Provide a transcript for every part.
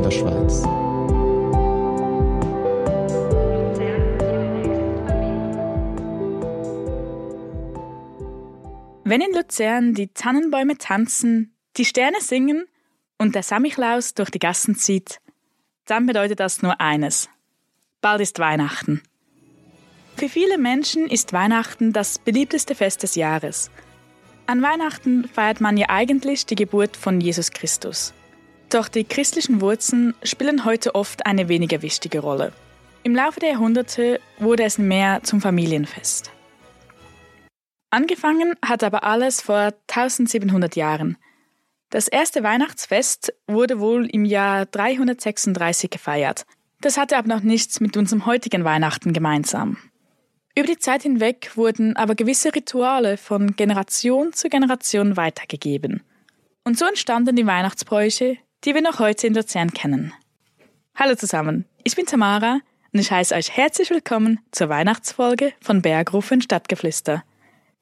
Herzen der Schweiz. Wenn in Luzern die Tannenbäume tanzen, die Sterne singen und der Samichlaus durch die Gassen zieht, dann bedeutet das nur eines. Bald ist Weihnachten. Für viele Menschen ist Weihnachten das beliebteste Fest des Jahres – an Weihnachten feiert man ja eigentlich die Geburt von Jesus Christus. Doch die christlichen Wurzeln spielen heute oft eine weniger wichtige Rolle. Im Laufe der Jahrhunderte wurde es mehr zum Familienfest. Angefangen hat aber alles vor 1700 Jahren. Das erste Weihnachtsfest wurde wohl im Jahr 336 gefeiert. Das hatte aber noch nichts mit unserem heutigen Weihnachten gemeinsam. Über die Zeit hinweg wurden aber gewisse Rituale von Generation zu Generation weitergegeben. Und so entstanden die Weihnachtsbräuche, die wir noch heute in Luzern kennen. Hallo zusammen, ich bin Tamara und ich heiße euch herzlich willkommen zur Weihnachtsfolge von Bergrufen Stadtgeflüster,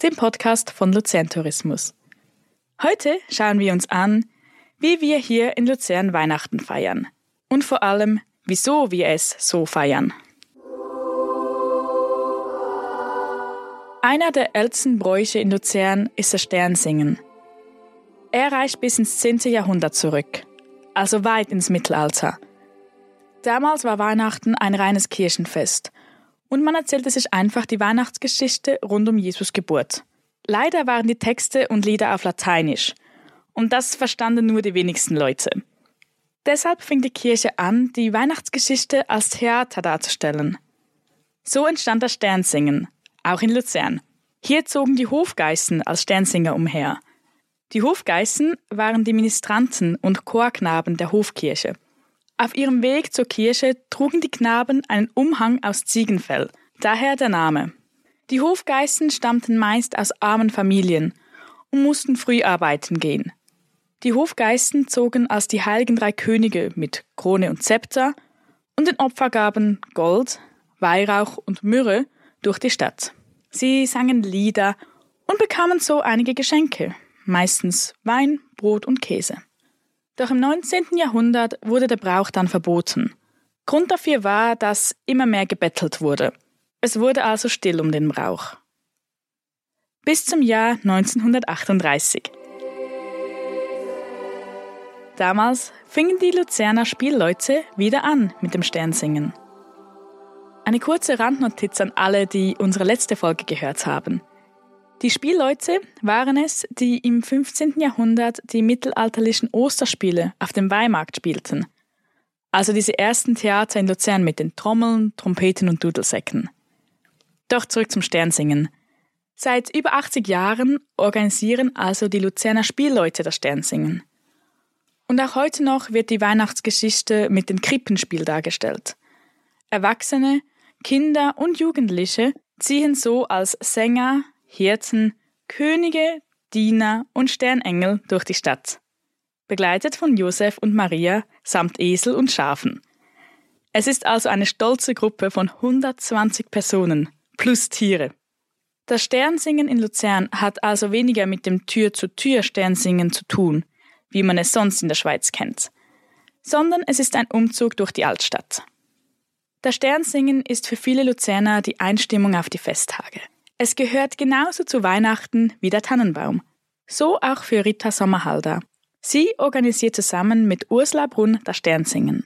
dem Podcast von Luzern Tourismus. Heute schauen wir uns an, wie wir hier in Luzern Weihnachten feiern und vor allem, wieso wir es so feiern. Einer der ältesten Bräuche in Luzern ist das Sternsingen. Er reicht bis ins 10. Jahrhundert zurück, also weit ins Mittelalter. Damals war Weihnachten ein reines Kirchenfest und man erzählte sich einfach die Weihnachtsgeschichte rund um Jesus Geburt. Leider waren die Texte und Lieder auf Lateinisch und das verstanden nur die wenigsten Leute. Deshalb fing die Kirche an, die Weihnachtsgeschichte als Theater darzustellen. So entstand das Sternsingen, auch in Luzern. Hier zogen die Hofgeißen als Sternsinger umher. Die Hofgeißen waren die Ministranten und Chorknaben der Hofkirche. Auf ihrem Weg zur Kirche trugen die Knaben einen Umhang aus Ziegenfell, daher der Name. Die Hofgeißen stammten meist aus armen Familien und mussten früh arbeiten gehen. Die Hofgeißen zogen als die heiligen drei Könige mit Krone und Zepter und den Opfergaben Gold, Weihrauch und Myrrhe durch die Stadt. Sie sangen Lieder und bekamen so einige Geschenke, meistens Wein, Brot und Käse. Doch im 19. Jahrhundert wurde der Brauch dann verboten. Grund dafür war, dass immer mehr gebettelt wurde. Es wurde also still um den Brauch. Bis zum Jahr 1938. Damals fingen die Luzerner Spielleute wieder an mit dem Sternsingen. Eine kurze Randnotiz an alle, die unsere letzte Folge gehört haben. Die Spielleute waren es, die im 15. Jahrhundert die mittelalterlichen Osterspiele auf dem Weimarkt spielten. Also diese ersten Theater in Luzern mit den Trommeln, Trompeten und Dudelsäcken. Doch zurück zum Sternsingen. Seit über 80 Jahren organisieren also die Luzerner Spielleute das Sternsingen. Und auch heute noch wird die Weihnachtsgeschichte mit dem Krippenspiel dargestellt. Erwachsene Kinder und Jugendliche ziehen so als Sänger, Hirten, Könige, Diener und Sternengel durch die Stadt, begleitet von Josef und Maria samt Esel und Schafen. Es ist also eine stolze Gruppe von 120 Personen plus Tiere. Das Sternsingen in Luzern hat also weniger mit dem Tür-zu-Tür-Sternsingen zu tun, wie man es sonst in der Schweiz kennt, sondern es ist ein Umzug durch die Altstadt. Das Sternsingen ist für viele Luzerner die Einstimmung auf die Festtage. Es gehört genauso zu Weihnachten wie der Tannenbaum. So auch für Rita Sommerhalder. Sie organisiert zusammen mit Ursula Brunn das Sternsingen.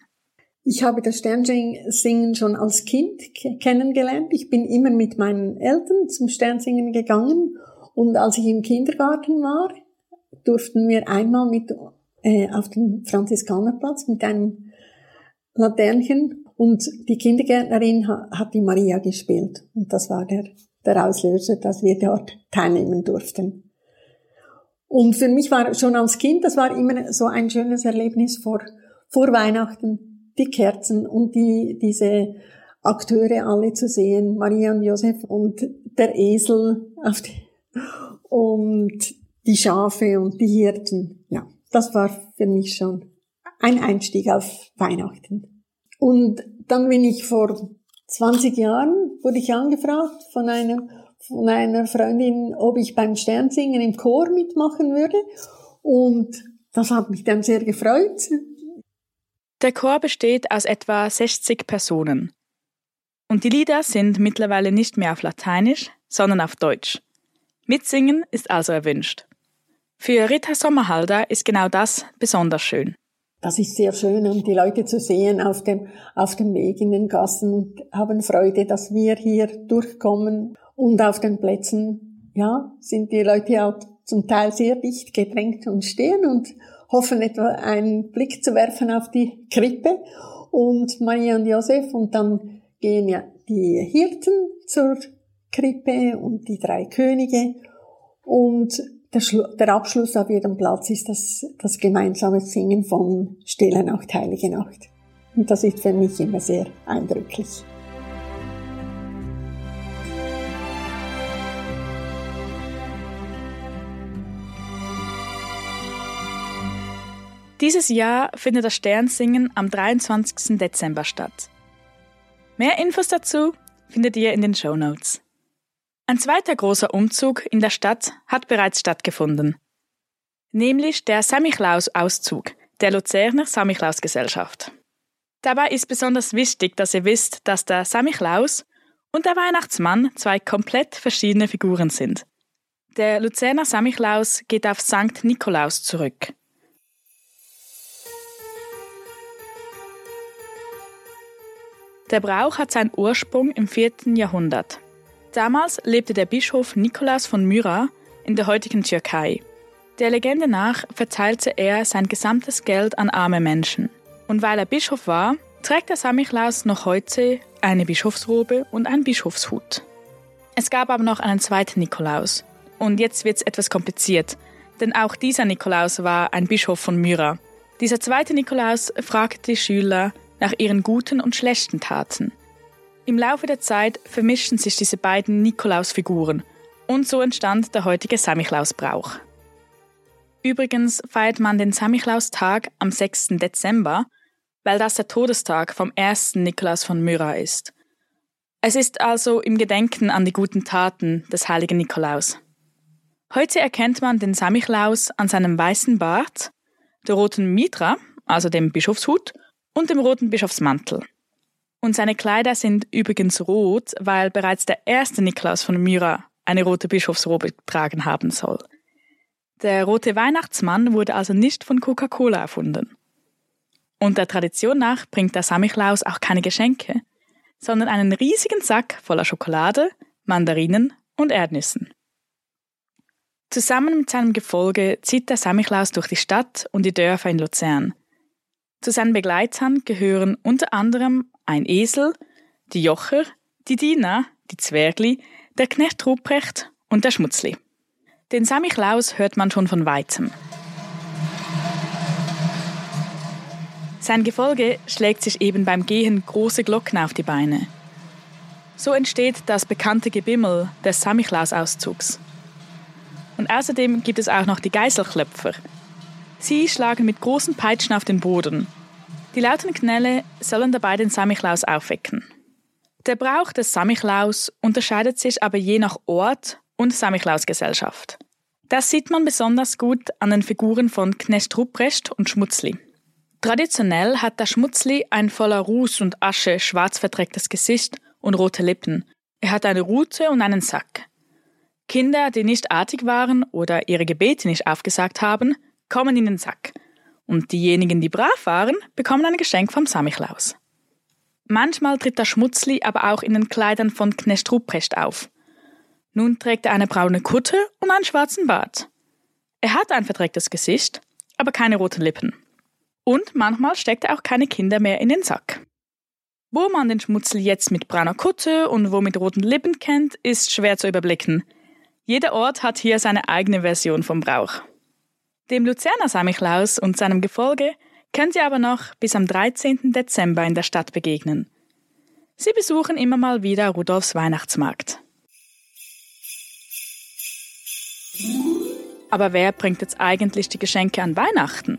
Ich habe das Sternsingen schon als Kind kennengelernt. Ich bin immer mit meinen Eltern zum Sternsingen gegangen und als ich im Kindergarten war, durften wir einmal mit äh, auf den Franziskanerplatz mit einem Laternchen und die Kindergärtnerin hat die Maria gespielt. Und das war der, der Auslöser, dass wir dort teilnehmen durften. Und für mich war schon als Kind, das war immer so ein schönes Erlebnis vor, vor Weihnachten, die Kerzen und die, diese Akteure alle zu sehen, Maria und Josef und der Esel die, und die Schafe und die Hirten. Ja, das war für mich schon ein Einstieg auf Weihnachten. Und dann bin ich vor 20 Jahren, wurde ich angefragt von einer, von einer Freundin, ob ich beim Sternsingen im Chor mitmachen würde. Und das hat mich dann sehr gefreut. Der Chor besteht aus etwa 60 Personen. Und die Lieder sind mittlerweile nicht mehr auf Lateinisch, sondern auf Deutsch. Mitsingen ist also erwünscht. Für Rita Sommerhalder ist genau das besonders schön. Das ist sehr schön, um die Leute zu sehen auf dem, auf dem Weg in den Gassen und haben Freude, dass wir hier durchkommen. Und auf den Plätzen, ja, sind die Leute auch zum Teil sehr dicht gedrängt und stehen und hoffen etwa einen Blick zu werfen auf die Krippe und Maria und Josef und dann gehen ja die Hirten zur Krippe und die drei Könige und der, der Abschluss auf jedem Platz ist das, das gemeinsame Singen von Stille Nacht, Heilige Nacht. Und das ist für mich immer sehr eindrücklich. Dieses Jahr findet das Sternsingen am 23. Dezember statt. Mehr Infos dazu findet ihr in den Show Notes. Ein zweiter großer Umzug in der Stadt hat bereits stattgefunden. Nämlich der Samichlaus-Auszug der Luzerner Samichlaus-Gesellschaft. Dabei ist besonders wichtig, dass ihr wisst, dass der Samichlaus und der Weihnachtsmann zwei komplett verschiedene Figuren sind. Der Luzerner Samichlaus geht auf Sankt Nikolaus zurück. Der Brauch hat seinen Ursprung im 4. Jahrhundert. Damals lebte der Bischof Nikolaus von Myra in der heutigen Türkei. Der Legende nach verteilte er sein gesamtes Geld an arme Menschen. Und weil er Bischof war, trägt der Samichlaus noch heute eine Bischofsrobe und einen Bischofshut. Es gab aber noch einen zweiten Nikolaus. Und jetzt wird es etwas kompliziert, denn auch dieser Nikolaus war ein Bischof von Myra. Dieser zweite Nikolaus fragte die Schüler, nach ihren guten und schlechten Taten. Im Laufe der Zeit vermischten sich diese beiden Nikolausfiguren und so entstand der heutige Samichlausbrauch. Übrigens feiert man den Samichlaustag am 6. Dezember, weil das der Todestag vom ersten Nikolaus von Myra ist. Es ist also im Gedenken an die guten Taten des heiligen Nikolaus. Heute erkennt man den Samichlaus an seinem weißen Bart, der roten Mitra, also dem Bischofshut, und dem roten Bischofsmantel. Und seine Kleider sind übrigens rot, weil bereits der erste Nikolaus von Myra eine rote Bischofsrobe getragen haben soll. Der rote Weihnachtsmann wurde also nicht von Coca-Cola erfunden. Und der Tradition nach bringt der Samichlaus auch keine Geschenke, sondern einen riesigen Sack voller Schokolade, Mandarinen und Erdnüssen. Zusammen mit seinem Gefolge zieht der Samichlaus durch die Stadt und die Dörfer in Luzern. Zu seinen Begleitern gehören unter anderem ein Esel, die Jocher, die Diener, die Zwergli, der Knecht Ruprecht und der Schmutzli. Den Samichlaus hört man schon von weitem. Sein Gefolge schlägt sich eben beim Gehen große Glocken auf die Beine. So entsteht das bekannte Gebimmel des Samichlaus-Auszugs. Und außerdem gibt es auch noch die Geißelklöpfer, Sie schlagen mit großen Peitschen auf den Boden. Die lauten Knelle sollen dabei den Samichlaus aufwecken. Der Brauch des Samichlaus unterscheidet sich aber je nach Ort und Samichlausgesellschaft. Das sieht man besonders gut an den Figuren von Knecht Ruprecht und Schmutzli. Traditionell hat der Schmutzli ein voller Ruß und Asche schwarz verdrecktes Gesicht und rote Lippen. Er hat eine Rute und einen Sack. Kinder, die nicht artig waren oder ihre Gebete nicht aufgesagt haben, kommen in den Sack. Und diejenigen, die brav waren, bekommen ein Geschenk vom Samichlaus. Manchmal tritt der Schmutzli aber auch in den Kleidern von Knecht Ruprecht auf. Nun trägt er eine braune Kutte und einen schwarzen Bart. Er hat ein verdrecktes Gesicht, aber keine roten Lippen. Und manchmal steckt er auch keine Kinder mehr in den Sack. Wo man den Schmutzli jetzt mit brauner Kutte und wo mit roten Lippen kennt, ist schwer zu überblicken. Jeder Ort hat hier seine eigene Version vom Brauch. Dem Luzerner Samichlaus und seinem Gefolge könnt ihr aber noch bis am 13. Dezember in der Stadt begegnen. Sie besuchen immer mal wieder Rudolfs Weihnachtsmarkt. Aber wer bringt jetzt eigentlich die Geschenke an Weihnachten?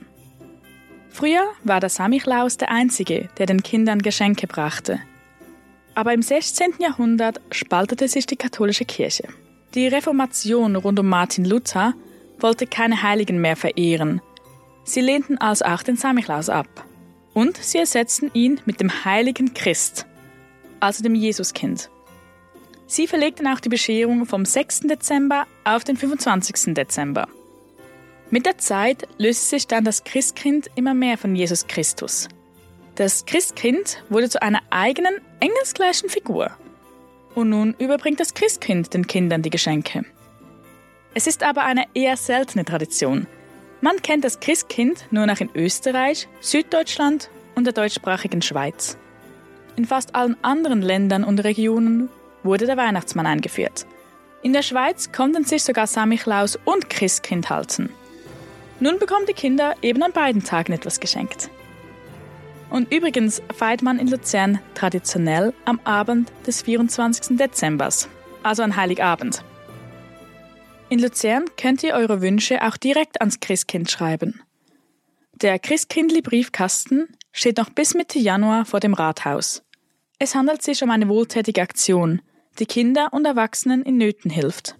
Früher war der Samichlaus der Einzige, der den Kindern Geschenke brachte. Aber im 16. Jahrhundert spaltete sich die katholische Kirche. Die Reformation rund um Martin Luther wollte keine Heiligen mehr verehren. Sie lehnten also auch den Samichlaus ab. Und sie ersetzten ihn mit dem heiligen Christ, also dem Jesuskind. Sie verlegten auch die Bescherung vom 6. Dezember auf den 25. Dezember. Mit der Zeit löste sich dann das Christkind immer mehr von Jesus Christus. Das Christkind wurde zu einer eigenen, engelsgleichen Figur. Und nun überbringt das Christkind den Kindern die Geschenke. Es ist aber eine eher seltene Tradition. Man kennt das Christkind nur noch in Österreich, Süddeutschland und der deutschsprachigen Schweiz. In fast allen anderen Ländern und Regionen wurde der Weihnachtsmann eingeführt. In der Schweiz konnten sich sogar Samichlaus und Christkind halten. Nun bekommen die Kinder eben an beiden Tagen etwas geschenkt. Und übrigens feiert man in Luzern traditionell am Abend des 24. Dezember, also an Heiligabend. In Luzern könnt ihr eure Wünsche auch direkt ans Christkind schreiben. Der Christkindli Briefkasten steht noch bis Mitte Januar vor dem Rathaus. Es handelt sich um eine wohltätige Aktion, die Kinder und Erwachsenen in Nöten hilft.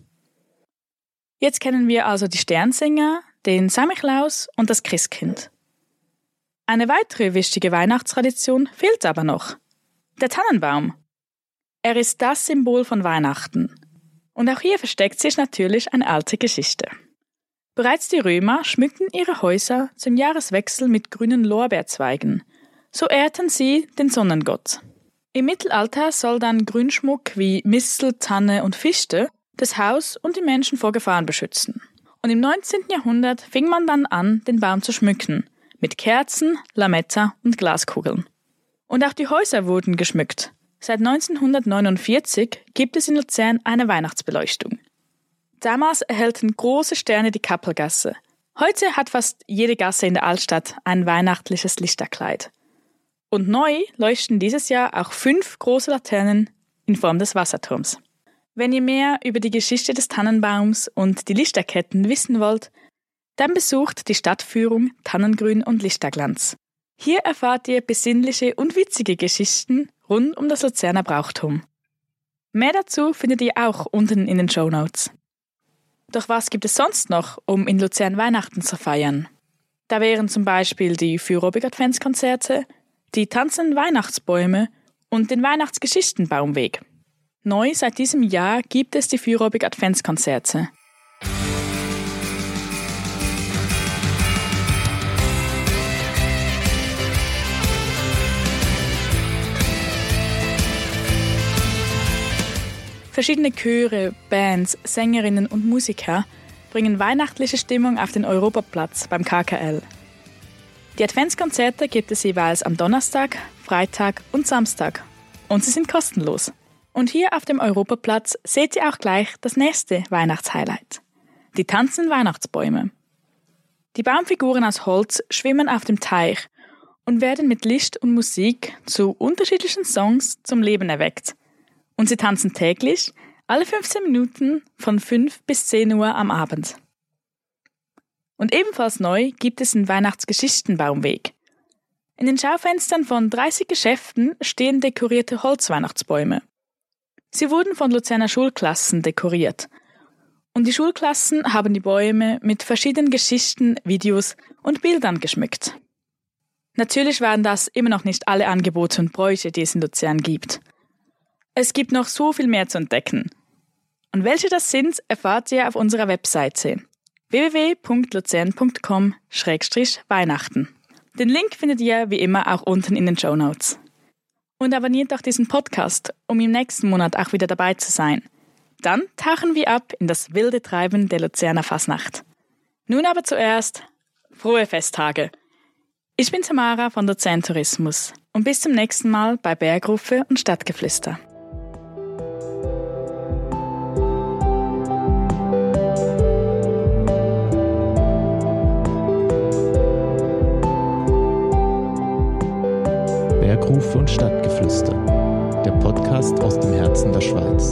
Jetzt kennen wir also die Sternsinger, den Samichlaus und das Christkind. Eine weitere wichtige Weihnachtstradition fehlt aber noch. Der Tannenbaum. Er ist das Symbol von Weihnachten. Und auch hier versteckt sich natürlich eine alte Geschichte. Bereits die Römer schmückten ihre Häuser zum Jahreswechsel mit grünen Lorbeerzweigen. So ehrten sie den Sonnengott. Im Mittelalter soll dann Grünschmuck wie Mistel, Tanne und Fichte das Haus und die Menschen vor Gefahren beschützen. Und im 19. Jahrhundert fing man dann an, den Baum zu schmücken, mit Kerzen, Lametta und Glaskugeln. Und auch die Häuser wurden geschmückt. Seit 1949 gibt es in Luzern eine Weihnachtsbeleuchtung. Damals erhellten große Sterne die Kappelgasse. Heute hat fast jede Gasse in der Altstadt ein weihnachtliches Lichterkleid. Und neu leuchten dieses Jahr auch fünf große Laternen in Form des Wasserturms. Wenn ihr mehr über die Geschichte des Tannenbaums und die Lichterketten wissen wollt, dann besucht die Stadtführung Tannengrün und Lichterglanz. Hier erfahrt ihr besinnliche und witzige Geschichten rund um das Luzerner Brauchtum. Mehr dazu findet ihr auch unten in den Show Notes. Doch was gibt es sonst noch, um in Luzern Weihnachten zu feiern? Da wären zum Beispiel die Fürobig Adventskonzerte, die tanzenden Weihnachtsbäume und den Weihnachtsgeschichtenbaumweg. Neu seit diesem Jahr gibt es die Fürobig Adventskonzerte. Verschiedene Chöre, Bands, Sängerinnen und Musiker bringen weihnachtliche Stimmung auf den Europaplatz beim KKL. Die Adventskonzerte gibt es jeweils am Donnerstag, Freitag und Samstag. Und sie sind kostenlos. Und hier auf dem Europaplatz seht ihr auch gleich das nächste Weihnachtshighlight. Die tanzenden Weihnachtsbäume. Die Baumfiguren aus Holz schwimmen auf dem Teich und werden mit Licht und Musik zu unterschiedlichen Songs zum Leben erweckt. Und sie tanzen täglich, alle 15 Minuten von 5 bis 10 Uhr am Abend. Und ebenfalls neu gibt es den Weihnachtsgeschichtenbaumweg. In den Schaufenstern von 30 Geschäften stehen dekorierte Holzweihnachtsbäume. Sie wurden von Luzerner Schulklassen dekoriert. Und die Schulklassen haben die Bäume mit verschiedenen Geschichten, Videos und Bildern geschmückt. Natürlich waren das immer noch nicht alle Angebote und Bräuche, die es in Luzern gibt. Es gibt noch so viel mehr zu entdecken. Und welche das sind, erfahrt ihr auf unserer Webseite www.luzern.com-weihnachten. Den Link findet ihr wie immer auch unten in den Show Notes. Und abonniert auch diesen Podcast, um im nächsten Monat auch wieder dabei zu sein. Dann tauchen wir ab in das wilde Treiben der Luzerner Fasnacht. Nun aber zuerst frohe Festtage. Ich bin Tamara von Luzern Tourismus und bis zum nächsten Mal bei Bergrufe und Stadtgeflüster. Bergrufe und Stadtgeflüster, der Podcast aus dem Herzen der Schweiz.